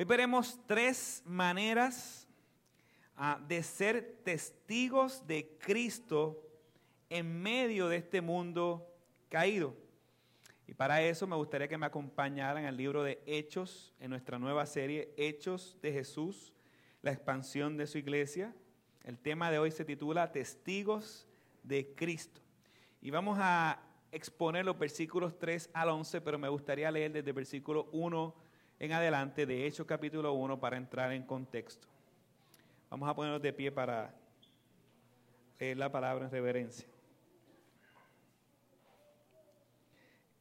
Hoy veremos tres maneras ah, de ser testigos de Cristo en medio de este mundo caído. Y para eso me gustaría que me acompañaran al libro de Hechos, en nuestra nueva serie Hechos de Jesús, la expansión de su iglesia. El tema de hoy se titula Testigos de Cristo. Y vamos a exponer los versículos 3 al 11, pero me gustaría leer desde el versículo 1 en adelante de Hechos capítulo 1 para entrar en contexto. Vamos a ponernos de pie para leer la palabra en reverencia.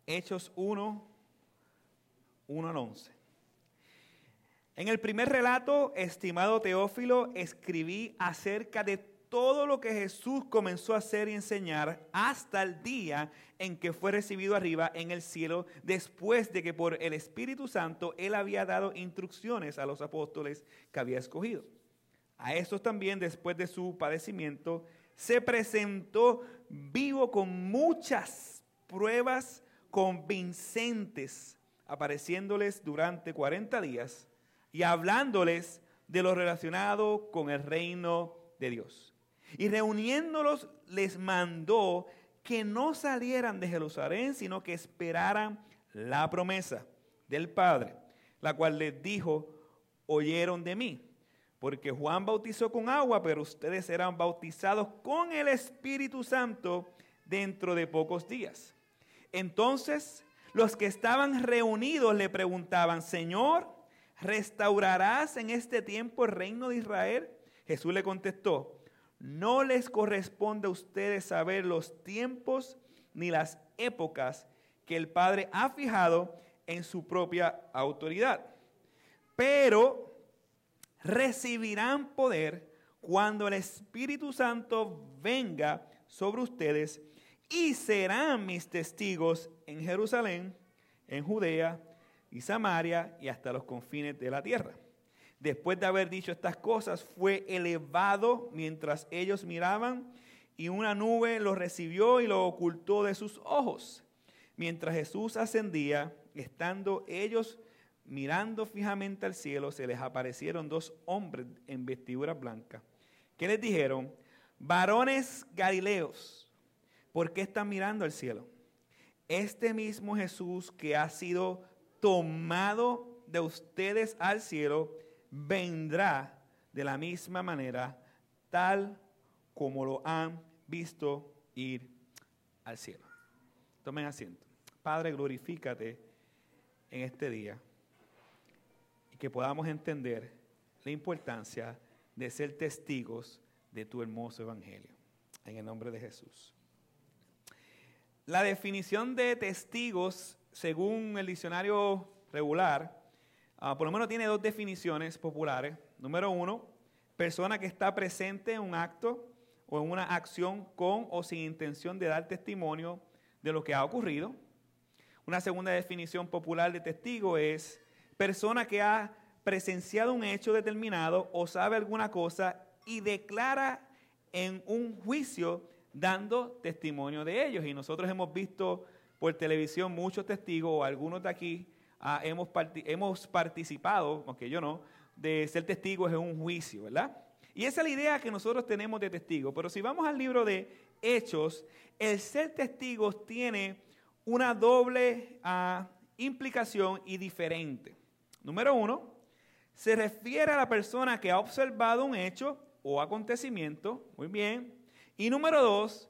Hechos 1, 1 al 11. En el primer relato, estimado Teófilo, escribí acerca de todo lo que Jesús comenzó a hacer y enseñar hasta el día en que fue recibido arriba en el cielo, después de que por el Espíritu Santo él había dado instrucciones a los apóstoles que había escogido. A estos también, después de su padecimiento, se presentó vivo con muchas pruebas convincentes, apareciéndoles durante 40 días y hablándoles de lo relacionado con el reino de Dios. Y reuniéndolos les mandó que no salieran de Jerusalén, sino que esperaran la promesa del Padre, la cual les dijo, oyeron de mí, porque Juan bautizó con agua, pero ustedes serán bautizados con el Espíritu Santo dentro de pocos días. Entonces los que estaban reunidos le preguntaban, Señor, ¿restaurarás en este tiempo el reino de Israel? Jesús le contestó, no les corresponde a ustedes saber los tiempos ni las épocas que el Padre ha fijado en su propia autoridad. Pero recibirán poder cuando el Espíritu Santo venga sobre ustedes y serán mis testigos en Jerusalén, en Judea y Samaria y hasta los confines de la tierra. Después de haber dicho estas cosas, fue elevado mientras ellos miraban y una nube lo recibió y lo ocultó de sus ojos. Mientras Jesús ascendía, estando ellos mirando fijamente al cielo, se les aparecieron dos hombres en vestiduras blancas, que les dijeron, varones galileos, ¿por qué están mirando al cielo? Este mismo Jesús que ha sido tomado de ustedes al cielo, vendrá de la misma manera, tal como lo han visto ir al cielo. Tomen asiento. Padre, glorifícate en este día y que podamos entender la importancia de ser testigos de tu hermoso evangelio. En el nombre de Jesús. La definición de testigos, según el diccionario regular, Ah, por lo menos tiene dos definiciones populares. Número uno, persona que está presente en un acto o en una acción con o sin intención de dar testimonio de lo que ha ocurrido. Una segunda definición popular de testigo es persona que ha presenciado un hecho determinado o sabe alguna cosa y declara en un juicio dando testimonio de ellos. Y nosotros hemos visto por televisión muchos testigos, o algunos de aquí, Ah, hemos, hemos participado, aunque yo no, de ser testigos en un juicio, ¿verdad? Y esa es la idea que nosotros tenemos de testigos. Pero si vamos al libro de Hechos, el ser testigos tiene una doble ah, implicación y diferente. Número uno, se refiere a la persona que ha observado un hecho o acontecimiento, muy bien. Y número dos,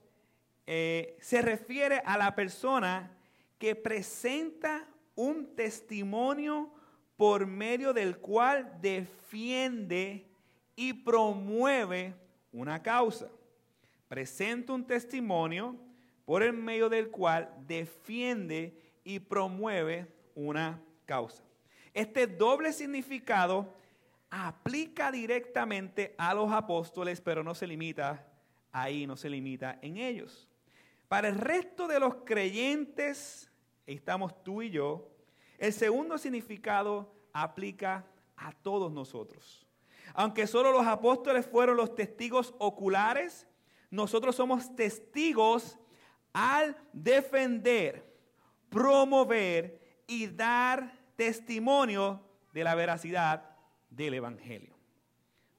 eh, se refiere a la persona que presenta un testimonio por medio del cual defiende y promueve una causa. Presenta un testimonio por el medio del cual defiende y promueve una causa. Este doble significado aplica directamente a los apóstoles, pero no se limita ahí, no se limita en ellos. Para el resto de los creyentes estamos tú y yo, el segundo significado aplica a todos nosotros. Aunque solo los apóstoles fueron los testigos oculares, nosotros somos testigos al defender, promover y dar testimonio de la veracidad del Evangelio.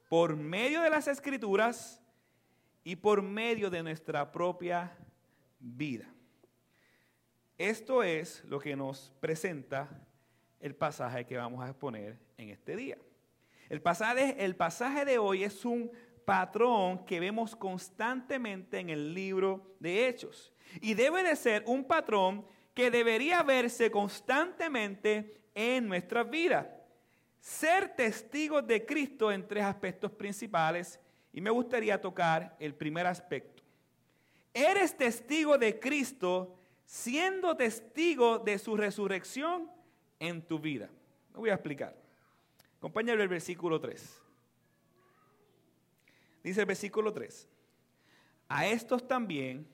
Por medio de las escrituras y por medio de nuestra propia vida. Esto es lo que nos presenta el pasaje que vamos a exponer en este día. El pasaje, de hoy es un patrón que vemos constantemente en el libro de Hechos. Y debe de ser un patrón que debería verse constantemente en nuestras vidas. Ser testigos de Cristo en tres aspectos principales y me gustaría tocar el primer aspecto. Eres testigo de Cristo siendo testigo de su resurrección en tu vida. Me voy a explicar. Acompáñame el versículo 3. Dice el versículo 3. A estos también,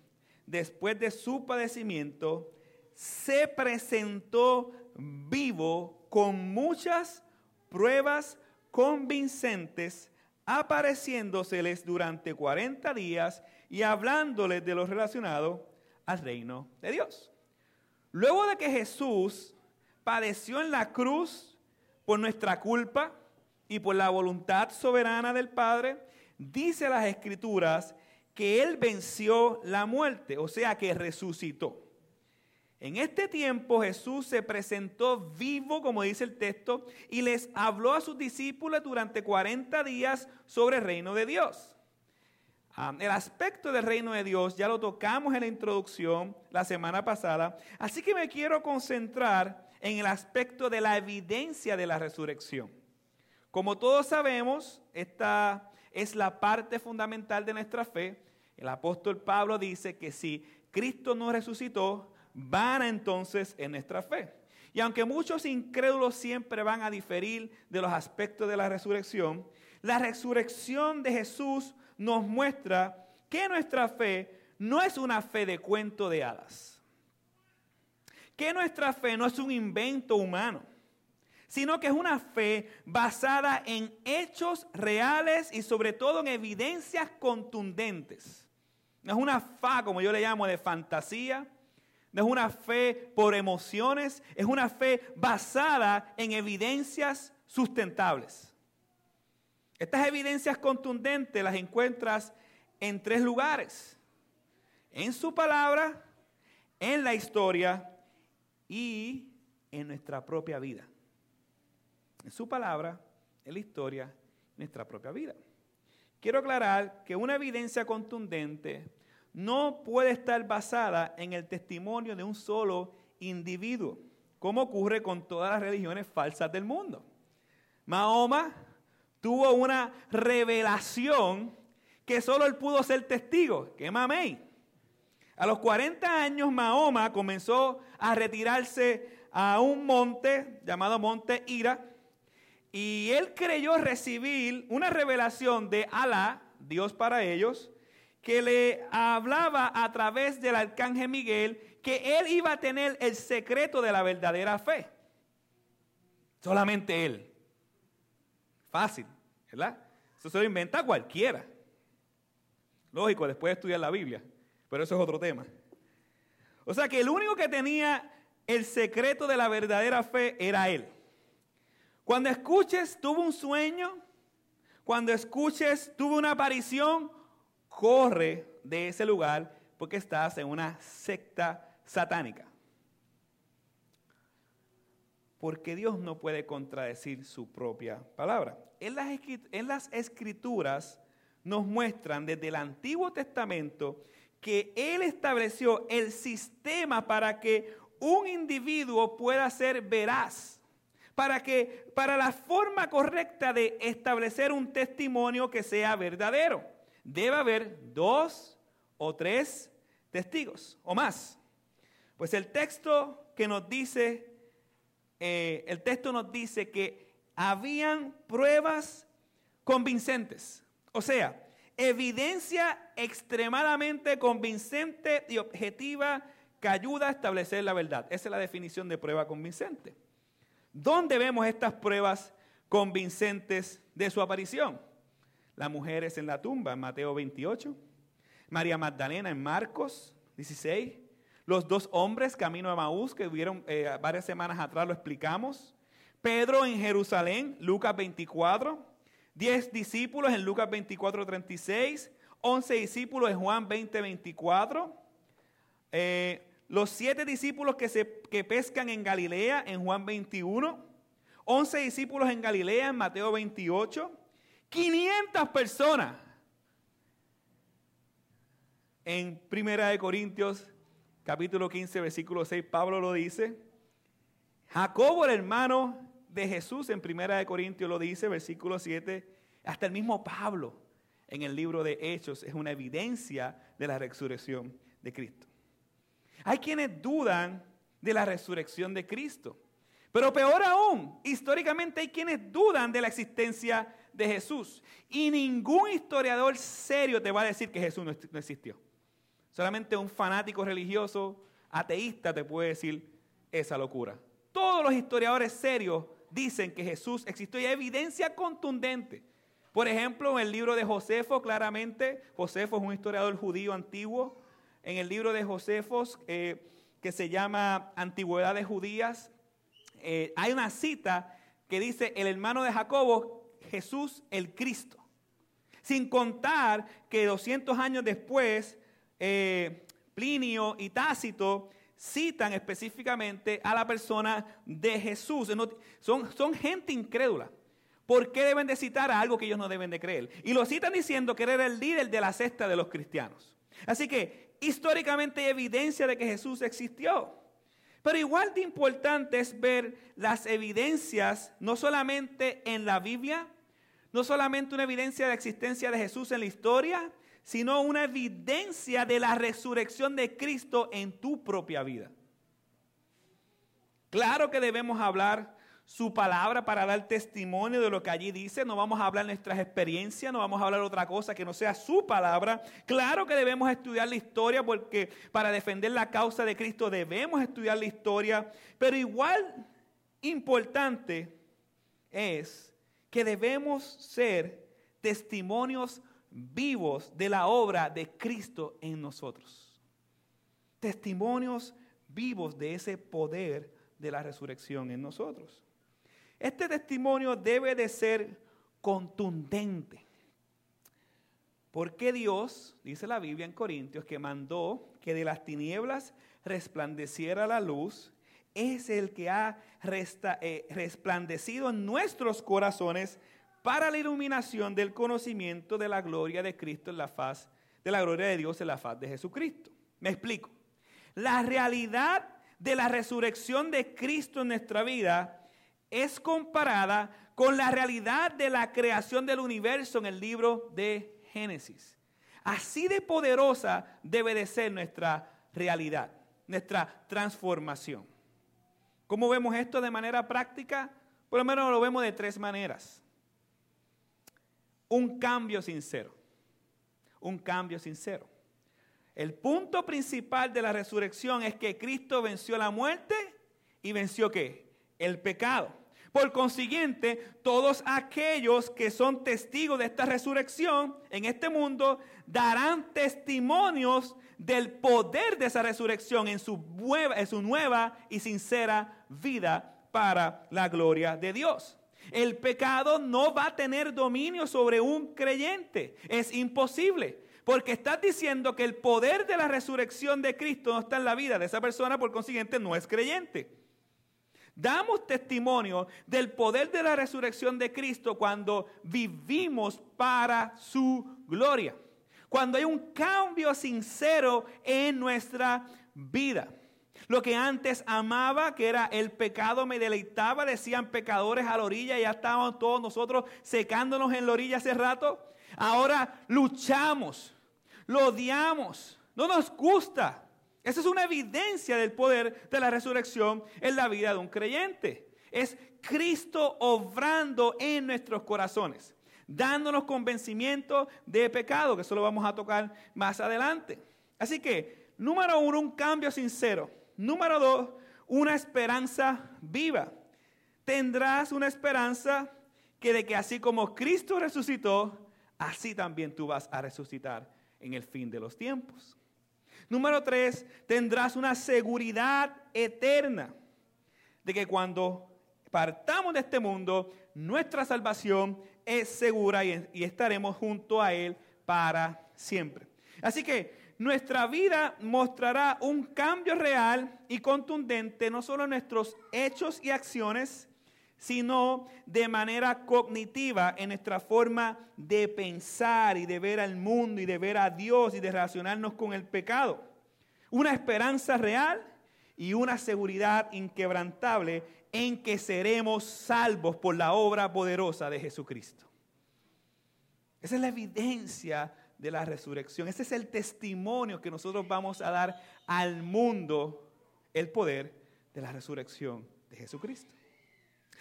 después de su padecimiento, se presentó vivo con muchas pruebas convincentes, apareciéndoseles durante 40 días y hablándoles de lo relacionado al reino de Dios. Luego de que Jesús padeció en la cruz por nuestra culpa y por la voluntad soberana del Padre, dice las Escrituras que Él venció la muerte, o sea que resucitó. En este tiempo Jesús se presentó vivo, como dice el texto, y les habló a sus discípulos durante 40 días sobre el reino de Dios. Ah, el aspecto del reino de Dios ya lo tocamos en la introducción la semana pasada, así que me quiero concentrar en el aspecto de la evidencia de la resurrección. Como todos sabemos, esta es la parte fundamental de nuestra fe. El apóstol Pablo dice que si Cristo no resucitó, van entonces en nuestra fe. Y aunque muchos incrédulos siempre van a diferir de los aspectos de la resurrección, la resurrección de Jesús nos muestra que nuestra fe no es una fe de cuento de hadas. Que nuestra fe no es un invento humano, sino que es una fe basada en hechos reales y sobre todo en evidencias contundentes. No es una fe, como yo le llamo, de fantasía, no es una fe por emociones, es una fe basada en evidencias sustentables. Estas evidencias contundentes las encuentras en tres lugares. En su palabra, en la historia y en nuestra propia vida. En su palabra, en la historia, en nuestra propia vida. Quiero aclarar que una evidencia contundente no puede estar basada en el testimonio de un solo individuo, como ocurre con todas las religiones falsas del mundo. Mahoma tuvo una revelación que solo él pudo ser testigo, que mamey. A los 40 años Mahoma comenzó a retirarse a un monte llamado Monte Ira y él creyó recibir una revelación de Alá, Dios para ellos, que le hablaba a través del arcángel Miguel que él iba a tener el secreto de la verdadera fe. Solamente él. Fácil, ¿verdad? Eso se lo inventa cualquiera. Lógico, después de estudiar la Biblia, pero eso es otro tema. O sea que el único que tenía el secreto de la verdadera fe era él. Cuando escuches, tuvo un sueño, cuando escuches, tuvo una aparición, corre de ese lugar porque estás en una secta satánica. Porque Dios no puede contradecir su propia palabra. En las, escrituras nos muestran desde el Antiguo Testamento que Él estableció el sistema para que un individuo pueda ser veraz, para que para la forma correcta de establecer un testimonio que sea verdadero debe haber dos o tres testigos o más. Pues el texto que nos dice, eh, el texto nos dice que habían pruebas convincentes. O sea, evidencia extremadamente convincente y objetiva que ayuda a establecer la verdad. Esa es la definición de prueba convincente. ¿Dónde vemos estas pruebas convincentes de su aparición? las mujeres en la tumba en Mateo 28, María Magdalena en Marcos 16, los dos hombres camino a Maús que hubieron eh, varias semanas atrás lo explicamos, Pedro en Jerusalén, Lucas 24. 10 discípulos en Lucas 24, 36. 11 discípulos en Juan 20, 24. Eh, los siete discípulos que, se, que pescan en Galilea en Juan 21. 11 discípulos en Galilea en Mateo 28. 500 personas en Primera de Corintios capítulo 15 versículo 6 Pablo lo dice. Jacobo el hermano de Jesús en Primera de Corintios lo dice versículo 7. Hasta el mismo Pablo en el libro de Hechos es una evidencia de la resurrección de Cristo. Hay quienes dudan de la resurrección de Cristo. Pero peor aún, históricamente hay quienes dudan de la existencia de Jesús. Y ningún historiador serio te va a decir que Jesús no existió. Solamente un fanático religioso ateísta te puede decir esa locura. Todos los historiadores serios dicen que Jesús existió y hay evidencia contundente. Por ejemplo, en el libro de Josefo, claramente, Josefo es un historiador judío antiguo. En el libro de Josefo, eh, que se llama Antigüedades Judías, eh, hay una cita que dice, el hermano de Jacobo, Jesús el Cristo. Sin contar que 200 años después, eh, Plinio y Tácito citan específicamente a la persona de Jesús. Son, gente incrédula. ¿Por qué deben de citar a algo que ellos no deben de creer? Y lo citan diciendo que era el líder de la cesta de los cristianos. Así que históricamente hay evidencia de que Jesús existió. Pero igual de importante es ver las evidencias, no solamente en la Biblia, no solamente una evidencia de la existencia de Jesús en la historia, sino una evidencia de la resurrección de Cristo en tu propia vida. Claro que debemos hablar su palabra para dar testimonio de lo que allí dice. No vamos a hablar nuestras experiencias, no vamos a hablar otra cosa que no sea su palabra. Claro que debemos estudiar la historia porque para defender la causa de Cristo debemos estudiar la historia. Pero igual importante es que debemos ser testimonios vivos de la obra de Cristo en nosotros. Testimonios vivos de ese poder de la resurrección en nosotros. Este testimonio debe de ser contundente. Porque Dios, dice la Biblia en Corintios, que mandó que de las tinieblas resplandeciera la luz, es el que ha eh, resplandecido en nuestros corazones para la iluminación del conocimiento de la gloria de Cristo en la faz, de la gloria de Dios en la faz de Jesucristo. Me explico. La realidad de la resurrección de Cristo en nuestra vida es comparada con la realidad de la creación del universo en el libro de Génesis. Así de poderosa debe de ser nuestra realidad, nuestra transformación. ¿Cómo vemos esto de manera práctica? Por lo menos lo vemos de tres maneras un cambio sincero. Un cambio sincero. El punto principal de la resurrección es que Cristo venció la muerte y venció qué? El pecado. Por consiguiente, todos aquellos que son testigos de esta resurrección en este mundo darán testimonios del poder de esa resurrección en su nueva, en su nueva y sincera vida para la gloria de Dios. El pecado no va a tener dominio sobre un creyente. Es imposible. Porque estás diciendo que el poder de la resurrección de Cristo no está en la vida de esa persona, por consiguiente no es creyente. Damos testimonio del poder de la resurrección de Cristo cuando vivimos para su gloria. Cuando hay un cambio sincero en nuestra vida. Lo que antes amaba, que era el pecado, me deleitaba, decían pecadores a la orilla, ya estábamos todos nosotros secándonos en la orilla hace rato. Ahora luchamos, lo odiamos, no nos gusta. Esa es una evidencia del poder de la resurrección en la vida de un creyente. Es Cristo obrando en nuestros corazones, dándonos convencimiento de pecado, que eso lo vamos a tocar más adelante. Así que, número uno, un cambio sincero. Número dos, una esperanza viva. Tendrás una esperanza que de que así como Cristo resucitó, así también tú vas a resucitar en el fin de los tiempos. Número tres, tendrás una seguridad eterna de que cuando partamos de este mundo, nuestra salvación es segura y, y estaremos junto a Él para siempre. Así que nuestra vida mostrará un cambio real y contundente, no solo en nuestros hechos y acciones, sino de manera cognitiva en nuestra forma de pensar y de ver al mundo y de ver a Dios y de relacionarnos con el pecado. Una esperanza real y una seguridad inquebrantable en que seremos salvos por la obra poderosa de Jesucristo. Esa es la evidencia de la resurrección. Ese es el testimonio que nosotros vamos a dar al mundo, el poder de la resurrección de Jesucristo.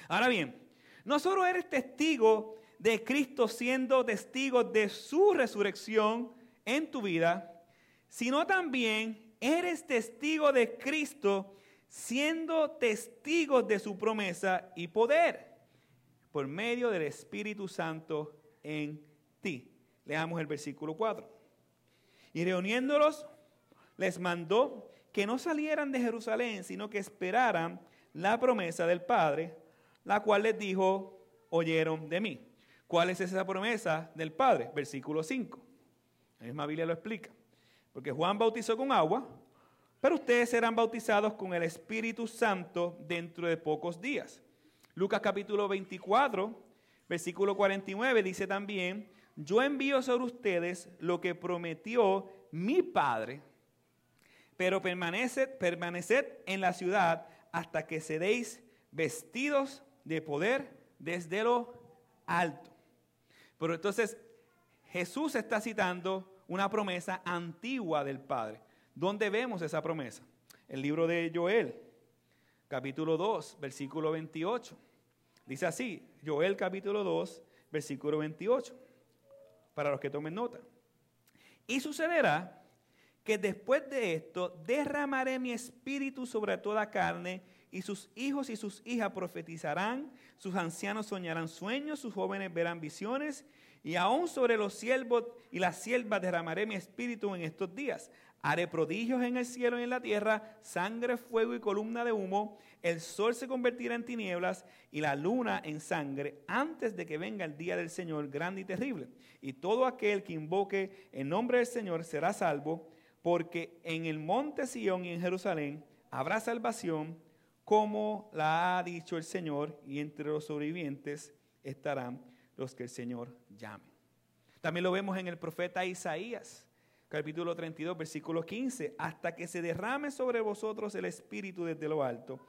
Ahora bien, no solo eres testigo de Cristo siendo testigo de su resurrección en tu vida, sino también eres testigo de Cristo siendo testigo de su promesa y poder por medio del Espíritu Santo en ti. Leamos el versículo 4. Y reuniéndolos, les mandó que no salieran de Jerusalén, sino que esperaran la promesa del Padre, la cual les dijo, oyeron de mí. ¿Cuál es esa promesa del Padre? Versículo 5. La misma Biblia lo explica. Porque Juan bautizó con agua, pero ustedes serán bautizados con el Espíritu Santo dentro de pocos días. Lucas capítulo 24, versículo 49 dice también, yo envío sobre ustedes lo que prometió mi Padre, pero permaneced, permaneced en la ciudad hasta que seréis vestidos de poder desde lo alto. Pero entonces Jesús está citando una promesa antigua del Padre. ¿Dónde vemos esa promesa? El libro de Joel, capítulo 2, versículo 28. Dice así, Joel capítulo 2, versículo 28 para los que tomen nota. Y sucederá que después de esto derramaré mi espíritu sobre toda carne, y sus hijos y sus hijas profetizarán, sus ancianos soñarán sueños, sus jóvenes verán visiones, y aún sobre los siervos y las siervas derramaré mi espíritu en estos días. Haré prodigios en el cielo y en la tierra, sangre, fuego y columna de humo. El sol se convertirá en tinieblas y la luna en sangre antes de que venga el día del Señor grande y terrible. Y todo aquel que invoque el nombre del Señor será salvo, porque en el monte Sión y en Jerusalén habrá salvación, como la ha dicho el Señor, y entre los sobrevivientes estarán los que el Señor llame. También lo vemos en el profeta Isaías capítulo 32, versículo 15, hasta que se derrame sobre vosotros el Espíritu desde lo alto.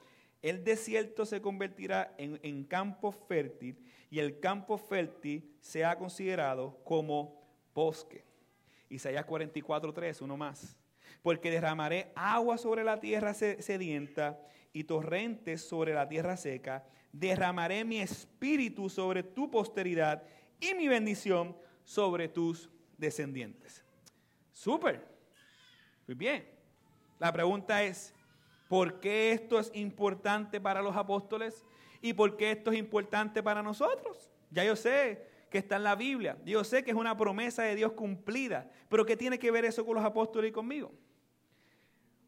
El desierto se convertirá en, campo fértil y el campo fértil se ha considerado como bosque. Isaías 44, 3, uno más. Porque derramaré agua sobre la tierra sedienta y torrentes sobre la tierra seca. Derramaré mi espíritu sobre tu posteridad y mi bendición sobre tus descendientes. Súper. Muy bien. La pregunta es, ¿por qué esto es importante para los apóstoles? ¿Y por qué esto es importante para nosotros? Ya yo sé que está en la Biblia. Yo sé que es una promesa de Dios cumplida. Pero ¿qué tiene que ver eso con los apóstoles y conmigo?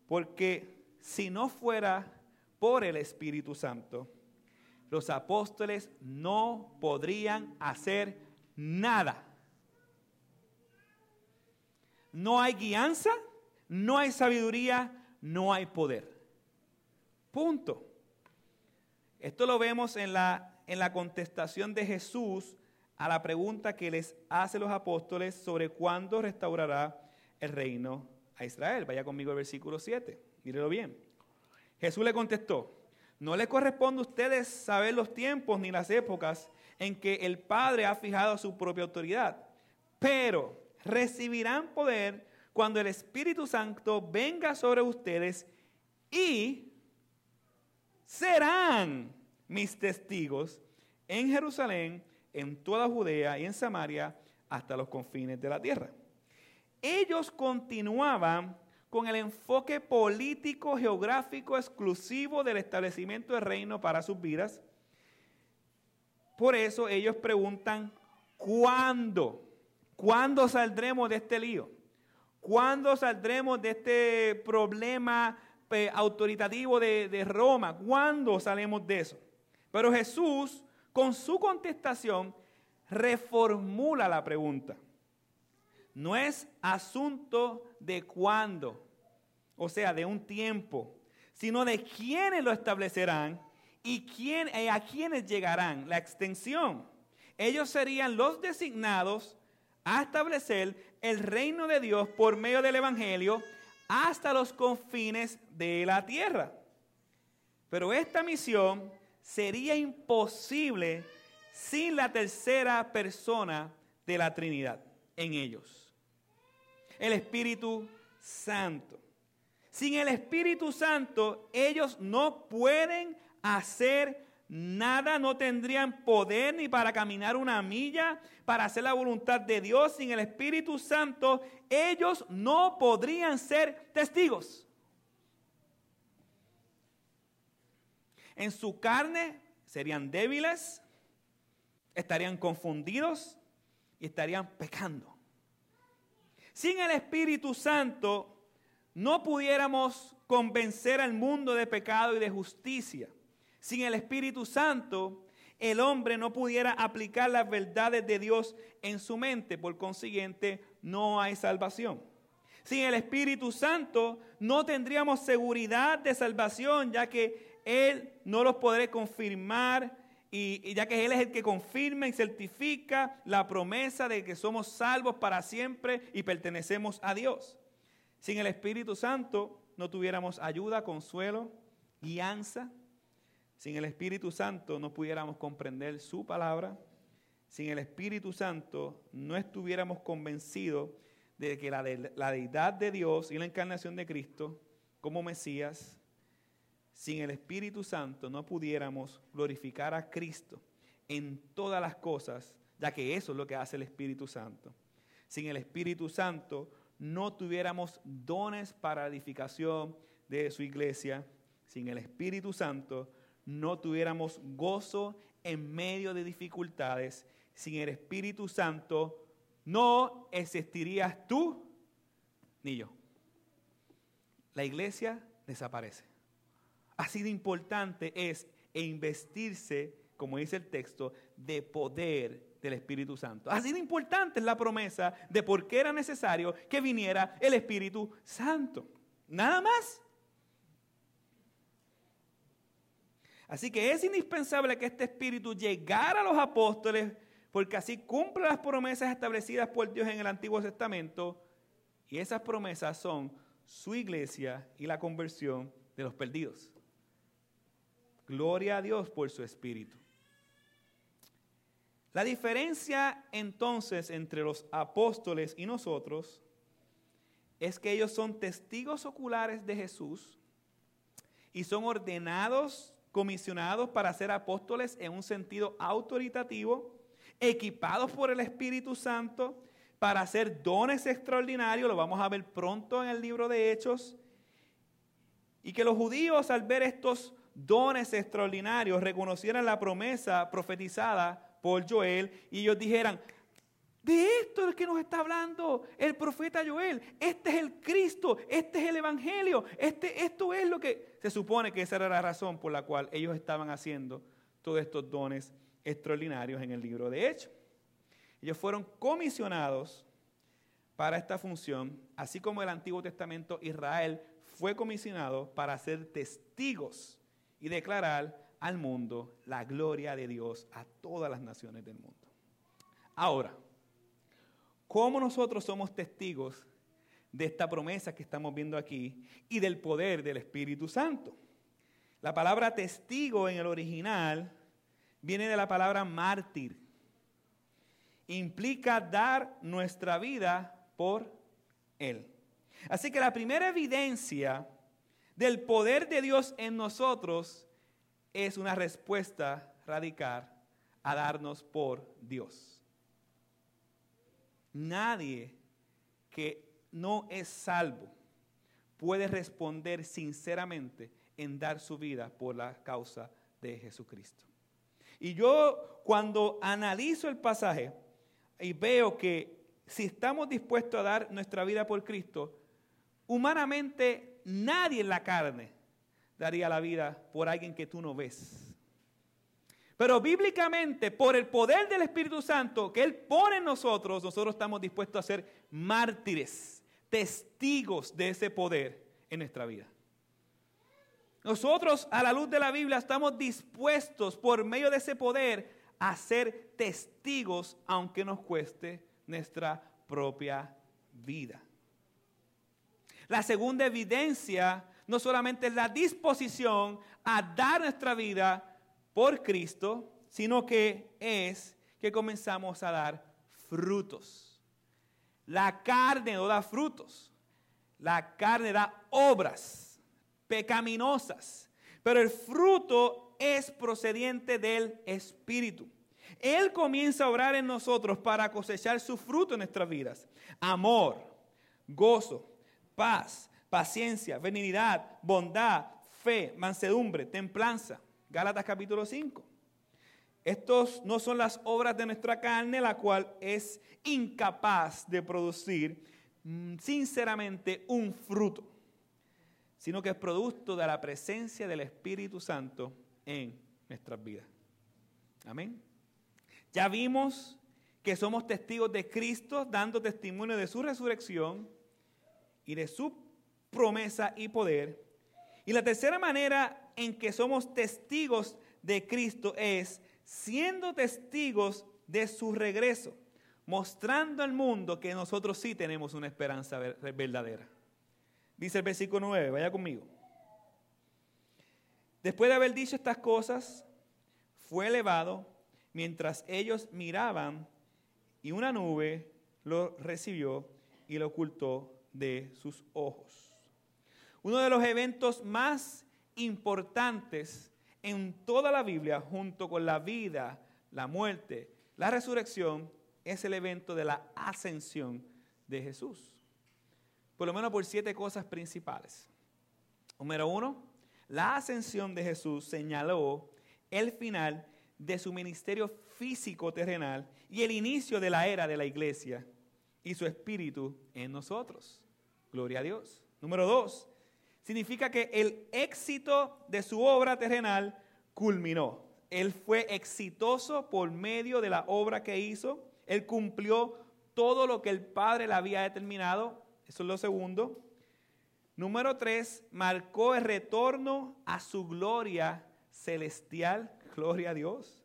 Porque si no fuera por el Espíritu Santo, los apóstoles no podrían hacer nada no hay guianza, no hay sabiduría, no hay poder. Punto. Esto lo vemos en la, en la contestación de Jesús a la pregunta que les hace los apóstoles sobre cuándo restaurará el reino a Israel. Vaya conmigo al versículo 7, mírelo bien. Jesús le contestó, no le corresponde a ustedes saber los tiempos ni las épocas en que el Padre ha fijado su propia autoridad, pero recibirán poder cuando el Espíritu Santo venga sobre ustedes y serán mis testigos en Jerusalén, en toda Judea y en Samaria, hasta los confines de la tierra. Ellos continuaban con el enfoque político geográfico exclusivo del establecimiento del reino para sus vidas. Por eso ellos preguntan, ¿cuándo? ¿Cuándo saldremos de este lío? ¿Cuándo saldremos de este problema eh, autoritativo de, Roma? ¿Cuándo salimos de eso? Pero Jesús, con su contestación, reformula la pregunta. No es asunto de cuándo, o sea, de un tiempo, sino de quiénes lo establecerán y quién, eh, a quiénes llegarán la extensión. Ellos serían los designados a establecer el reino de Dios por medio del Evangelio hasta los confines de la tierra. Pero esta misión sería imposible sin la tercera persona de la Trinidad en ellos. El Espíritu Santo. Sin el Espíritu Santo, ellos no pueden hacer nada, no tendrían poder ni para caminar una milla, para hacer la voluntad de Dios. Sin el Espíritu Santo, ellos no podrían ser testigos. En su carne serían débiles, estarían confundidos y estarían pecando. Sin el Espíritu Santo no pudiéramos convencer al mundo de pecado y de justicia. Sin el Espíritu Santo, el hombre no pudiera aplicar las verdades de Dios en su mente. Por consiguiente, no hay salvación. Sin el Espíritu Santo, no tendríamos seguridad de salvación, ya que Él no los podrá confirmar y, ya que Él es el que confirma y certifica la promesa de que somos salvos para siempre y pertenecemos a Dios. Sin el Espíritu Santo no tuviéramos ayuda, consuelo, guianza. Sin el Espíritu Santo no pudiéramos comprender su palabra. Sin el Espíritu Santo no estuviéramos convencidos de que la, deidad de Dios y la encarnación de Cristo como Mesías sin el Espíritu Santo no pudiéramos glorificar a Cristo en todas las cosas, ya que eso es lo que hace el Espíritu Santo. Sin el Espíritu Santo no tuviéramos dones para edificación de su iglesia. Sin el Espíritu Santo no tuviéramos gozo en medio de dificultades. Sin el Espíritu Santo no existirías tú ni yo. La iglesia desaparece. Así de importante es investirse, como dice el texto, de poder del Espíritu Santo. Así de importante es la promesa de por qué era necesario que viniera el Espíritu Santo. Nada más. Así que es indispensable que este Espíritu llegara a los apóstoles porque así cumple las promesas establecidas por Dios en el Antiguo Testamento y esas promesas son su iglesia y la conversión de los perdidos. Gloria a Dios por su Espíritu. La diferencia entonces entre los apóstoles y nosotros es que ellos son testigos oculares de Jesús y son ordenados, comisionados para ser apóstoles en un sentido autoritativo, equipados por el Espíritu Santo para hacer dones extraordinarios, lo vamos a ver pronto en el libro de Hechos, y que los judíos al ver estos dones extraordinarios, reconocieran la promesa profetizada por Joel y ellos dijeran, de esto es que nos está hablando el profeta Joel. Este es el Cristo, este es el Evangelio, este, esto es lo que se supone que esa era la razón por la cual ellos estaban haciendo todos estos dones extraordinarios en el libro de Hechos. Ellos fueron comisionados para esta función, así como el Antiguo Testamento Israel fue comisionado para ser testigos y declarar al mundo la gloria de Dios a todas las naciones del mundo. Ahora, ¿cómo nosotros somos testigos de esta promesa que estamos viendo aquí y del poder del Espíritu Santo? La palabra testigo en el original viene de la palabra mártir. Implica dar nuestra vida por Él. Así que la primera evidencia del poder de Dios en nosotros es una respuesta radical a darnos por Dios. Nadie que no es salvo puede responder sinceramente en dar su vida por la causa de Jesucristo. Y yo cuando analizo el pasaje y veo que si estamos dispuestos a dar nuestra vida por Cristo, humanamente Nadie en la carne daría la vida por alguien que tú no ves. Pero bíblicamente, por el poder del Espíritu Santo que Él pone en nosotros, nosotros estamos dispuestos a ser mártires, testigos de ese poder en nuestra vida. Nosotros, a la luz de la Biblia, estamos dispuestos por medio de ese poder a ser testigos, aunque nos cueste nuestra propia vida. La segunda evidencia no solamente es la disposición a dar nuestra vida por Cristo, sino que es que comenzamos a dar frutos. La carne no da frutos, la carne da obras pecaminosas, pero el fruto es procediente del Espíritu. Él comienza a obrar en nosotros para cosechar su fruto en nuestras vidas. Amor, gozo, paz, paciencia, benignidad, bondad, fe, mansedumbre, templanza. Gálatas capítulo 5. Estos no son las obras de nuestra carne, la cual es incapaz de producir mm, sinceramente un fruto, sino que es producto de la presencia del Espíritu Santo en nuestras vidas. Amén. Ya vimos que somos testigos de Cristo dando testimonio de su resurrección y de su promesa y poder. Y la tercera manera en que somos testigos de Cristo es siendo testigos de su regreso, mostrando al mundo que nosotros sí tenemos una esperanza verdadera. Dice el versículo 9, vaya conmigo. Después de haber dicho estas cosas, fue elevado mientras ellos miraban y una nube lo recibió y lo ocultó de sus ojos. Uno de los eventos más importantes en toda la Biblia, junto con la vida, la muerte, la resurrección, es el evento de la ascensión de Jesús. Por lo menos por siete cosas principales. Número uno, la ascensión de Jesús señaló el final de su ministerio físico terrenal y el inicio de la era de la iglesia y su espíritu en nosotros. Gloria a Dios. Número dos, significa que el éxito de su obra terrenal culminó. Él fue exitoso por medio de la obra que hizo. Él cumplió todo lo que el Padre le había determinado. Eso es lo segundo. Número tres, marcó el retorno a su gloria celestial. Gloria a Dios.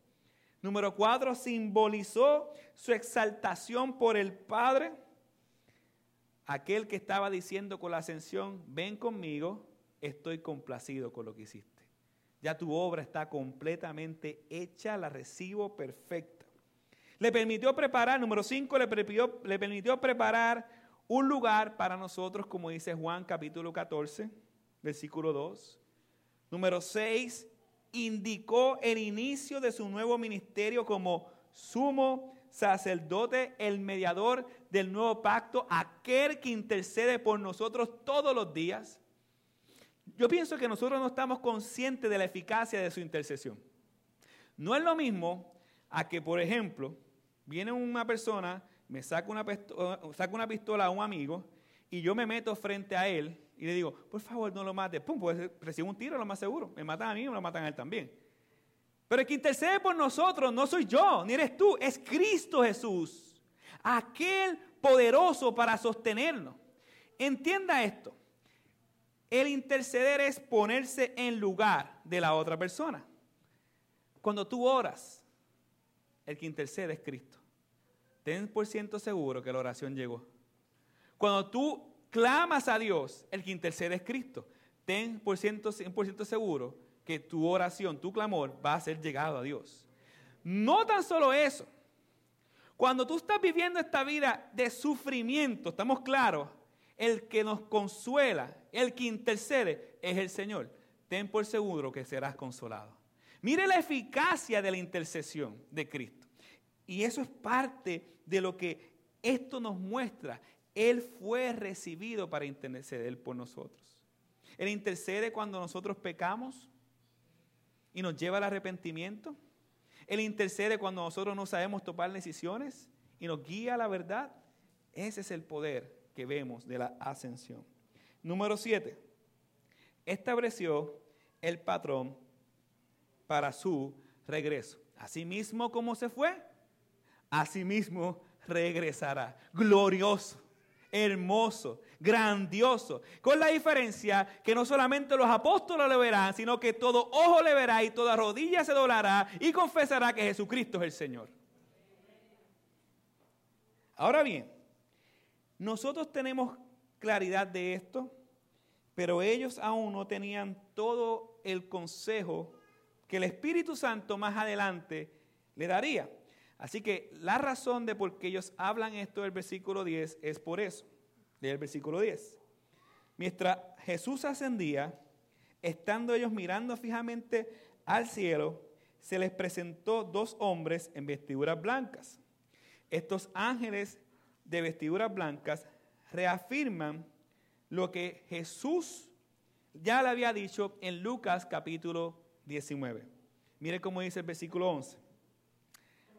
Número cuatro, simbolizó su exaltación por el Padre. Aquel que estaba diciendo con la ascensión, ven conmigo, estoy complacido con lo que hiciste. Ya tu obra está completamente hecha, la recibo perfecta. Le permitió preparar, número 5, le permitió, le permitió preparar un lugar para nosotros, como dice Juan capítulo 14, versículo 2. Número 6, indicó el inicio de su nuevo ministerio como sumo sacerdote, el mediador del nuevo pacto, aquel que intercede por nosotros todos los días. Yo pienso que nosotros no estamos conscientes de la eficacia de su intercesión. No es lo mismo a que, por ejemplo, viene una persona, me saca una, saca una pistola a un amigo y yo me meto frente a él y le digo, por favor no lo mate. Pum, pues recibo un tiro, lo más seguro. Me matan a mí y me lo matan a él también. Pero el que intercede por nosotros no soy yo, ni eres tú, es Cristo Jesús. Aquel poderoso para sostenernos. Entienda esto. El interceder es ponerse en lugar de la otra persona. Cuando tú oras, el que intercede es Cristo. Ten por ciento seguro que la oración llegó. Cuando tú clamas a Dios, el que intercede es Cristo. Ten por ciento, 100% seguro que tu oración, tu clamor va a ser llegado a Dios. No tan solo eso. Cuando tú estás viviendo esta vida de sufrimiento, estamos claros, el que nos consuela, el que intercede es el Señor. Ten por seguro que serás consolado. Mire la eficacia de la intercesión de Cristo. Y eso es parte de lo que esto nos muestra. Él fue recibido para interceder por nosotros. Él intercede cuando nosotros pecamos y nos lleva al arrepentimiento. Él intercede cuando nosotros no sabemos tomar decisiones y nos guía a la verdad. Ese es el poder que vemos de la ascensión. Número siete, estableció el patrón para su regreso. Asimismo como se fue, asimismo regresará. Glorioso, hermoso, grandioso. Con la diferencia que no solamente los apóstoles lo verán, sino que todo ojo le verá y toda rodilla se doblará y confesará que Jesucristo es el Señor. Ahora bien, nosotros tenemos claridad de esto, pero ellos aún no tenían todo el consejo que el Espíritu Santo más adelante le daría. Así que la razón de por qué ellos hablan esto del versículo 10 es por eso, del versículo 10. Mientras Jesús ascendía, estando ellos mirando fijamente al cielo, se les presentó dos hombres en vestiduras blancas. Estos ángeles de vestiduras blancas reafirman lo que Jesús ya le había dicho en Lucas capítulo 19. Mire cómo dice el versículo 11.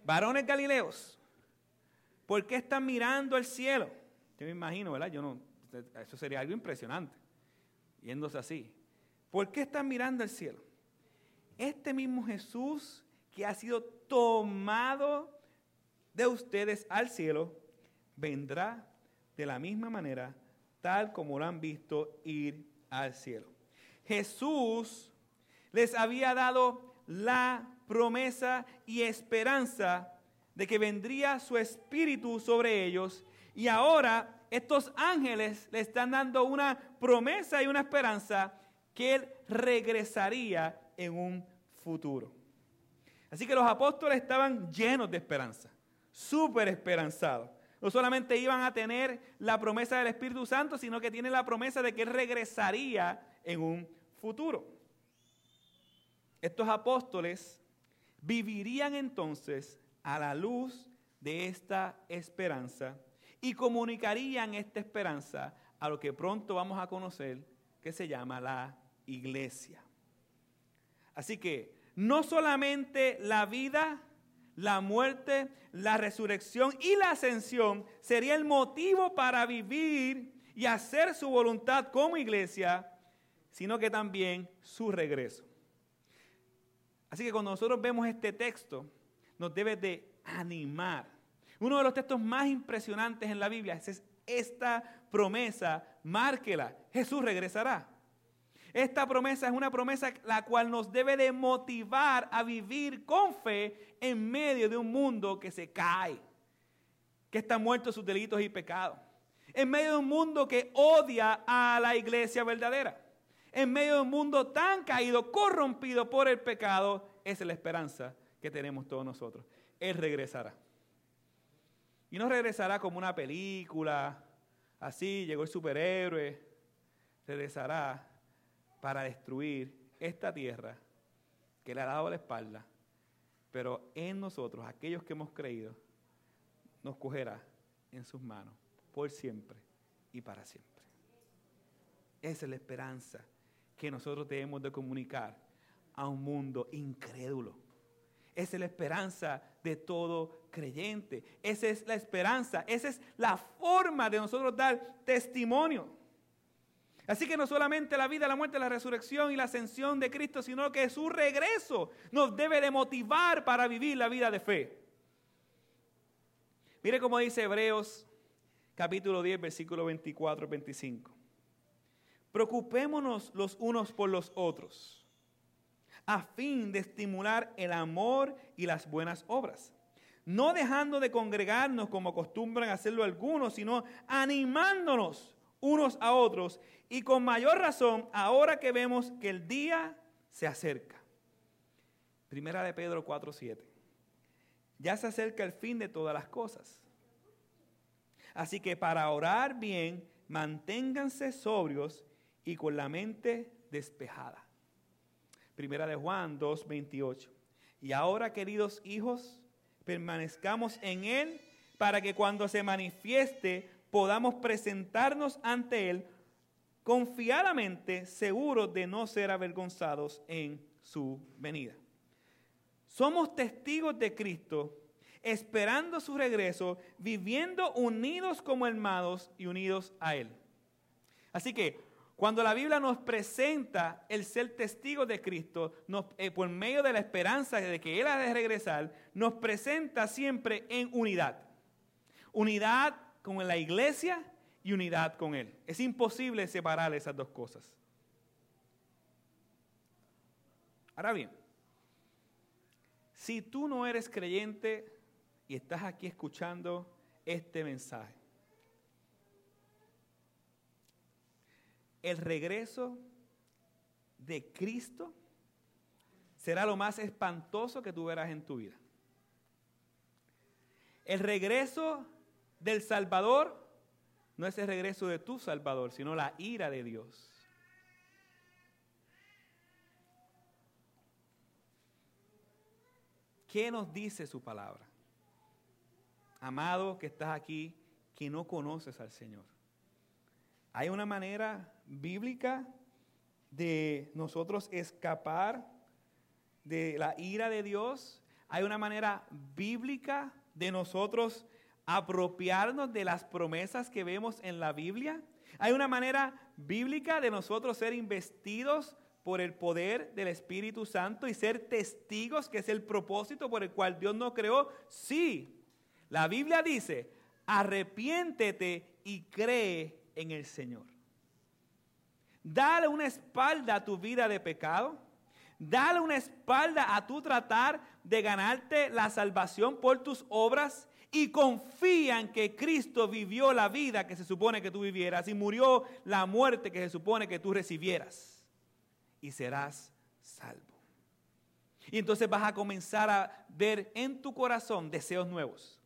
Varones Galileos, ¿por qué están mirando al cielo? Me imagino, ¿verdad? Yo no, eso sería algo impresionante, yéndose así. ¿Por qué están mirando al cielo? Este mismo Jesús que ha sido tomado de ustedes al cielo, vendrá de la misma manera, tal como lo han visto ir al cielo. Jesús les había dado la promesa y esperanza de que vendría su espíritu sobre ellos y ahora estos ángeles le están dando una promesa y una esperanza que él regresaría en un futuro. Así que los apóstoles estaban llenos de esperanza, súper esperanzados. No solamente iban a tener la promesa del Espíritu Santo, sino que tienen la promesa de que él regresaría en un futuro. Estos apóstoles vivirían entonces a la luz de esta esperanza y comunicarían esta esperanza a lo que pronto vamos a conocer que se llama la iglesia. Así que no solamente la vida, la muerte, la resurrección y la ascensión sería el motivo para vivir y hacer su voluntad como iglesia, sino que también su regreso. Así que cuando nosotros vemos este texto, nos debe de animar. Uno de los textos más impresionantes en la Biblia es esta promesa, márquela, Jesús regresará. Esta promesa es una promesa la cual nos debe de motivar a vivir con fe en medio de un mundo que se cae, que está muerto sus delitos y pecados, en medio de un mundo que odia a la iglesia verdadera en medio de un mundo tan caído, corrompido por el pecado, esa es la esperanza que tenemos todos nosotros. Él regresará. Y no regresará como una película, así llegó el superhéroe, regresará para destruir esta tierra que le ha dado la espalda, pero en nosotros, aquellos que hemos creído, nos cogerá en sus manos por siempre y para siempre. Esa es la esperanza que nosotros debemos de comunicar a un mundo incrédulo. Esa es la esperanza de todo creyente. Esa es la esperanza, esa es la forma de nosotros dar testimonio. Así que no solamente la vida, la muerte, la resurrección y la ascensión de Cristo, sino que su regreso nos debe de motivar para vivir la vida de fe. Mire cómo dice Hebreos capítulo 10, versículo 24 25. Preocupémonos los unos por los otros, a fin de estimular el amor y las buenas obras, no dejando de congregarnos como acostumbran hacerlo algunos, sino animándonos unos a otros y con mayor razón ahora que vemos que el día se acerca. Primera de Pedro 4:7. Ya se acerca el fin de todas las cosas. Así que para orar bien, manténganse sobrios y con la mente despejada. Primera de Juan 2:28. Y ahora, queridos hijos, permanezcamos en Él para que cuando se manifieste podamos presentarnos ante Él confiadamente, seguros de no ser avergonzados en su venida. Somos testigos de Cristo, esperando su regreso, viviendo unidos como hermanos y unidos a Él. Así que Cuando la Biblia nos presenta el ser testigo de Cristo, eh, por medio de la esperanza de que Él ha de regresar, nos presenta siempre en unidad. Unidad con la iglesia y unidad con Él. Es imposible separar esas dos cosas. Ahora bien, si tú no eres creyente y estás aquí escuchando este mensaje, el regreso de Cristo será lo más espantoso que tú verás en tu vida. El regreso del Salvador no es el regreso de tu Salvador, sino la ira de Dios. ¿Qué nos dice su palabra? Amado que estás aquí, que no conoces al Señor. Hay una manera bíblica de nosotros escapar de la ira de Dios. Hay una manera bíblica de nosotros apropiarnos de las promesas que vemos en la Biblia. Hay una manera bíblica de nosotros ser investidos por el poder del Espíritu Santo y ser testigos, que es el propósito por el cual Dios nos creó. Sí, la Biblia dice, arrepiéntete y cree en el Señor. Dale una espalda a tu vida de pecado. Dale una espalda a tu tratar de ganarte la salvación por tus obras y confía en que Cristo vivió la vida que se supone que tú vivieras y murió la muerte que se supone que tú recibieras. Y serás salvo. Y entonces vas a comenzar a ver en tu corazón deseos nuevos.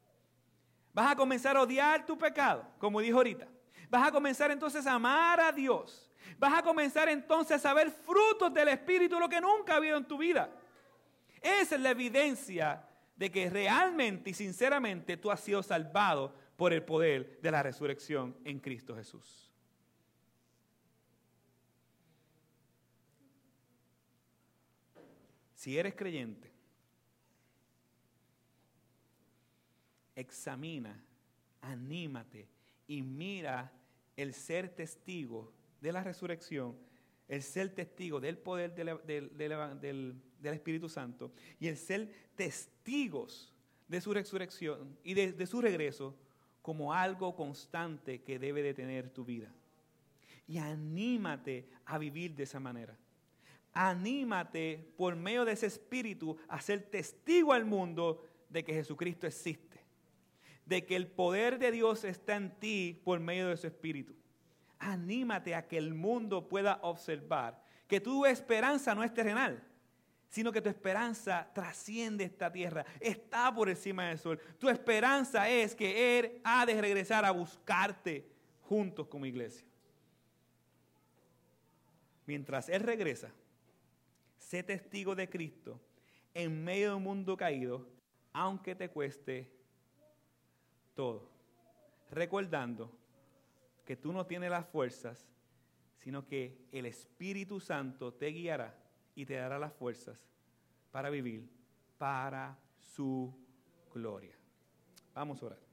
Vas a comenzar a odiar tu pecado, como dijo ahorita. Vas a comenzar entonces a amar a Dios. Vas a comenzar entonces a ver frutos del Espíritu, lo que nunca ha habido en tu vida. Esa es la evidencia de que realmente y sinceramente tú has sido salvado por el poder de la resurrección en Cristo Jesús. Si eres creyente, examina, anímate y mira el ser testigo de la resurrección, el ser testigo del poder del, Espíritu Santo y el ser testigos de su resurrección y de, de su regreso como algo constante que debe de tener tu vida. Y anímate a vivir de esa manera. Anímate por medio de ese espíritu a ser testigo al mundo de que Jesucristo existe de que el poder de Dios está en ti por medio de su Espíritu. Anímate a que el mundo pueda observar que tu esperanza no es terrenal, sino que tu esperanza trasciende esta tierra, está por encima del sol. Tu esperanza es que Él ha de regresar a buscarte juntos como iglesia. Mientras Él regresa, sé testigo de Cristo en medio de un mundo caído, aunque te cueste todo. Recordando que tú no tienes las fuerzas, sino que el Espíritu Santo te guiará y te dará las fuerzas para vivir para su gloria. Vamos a orar.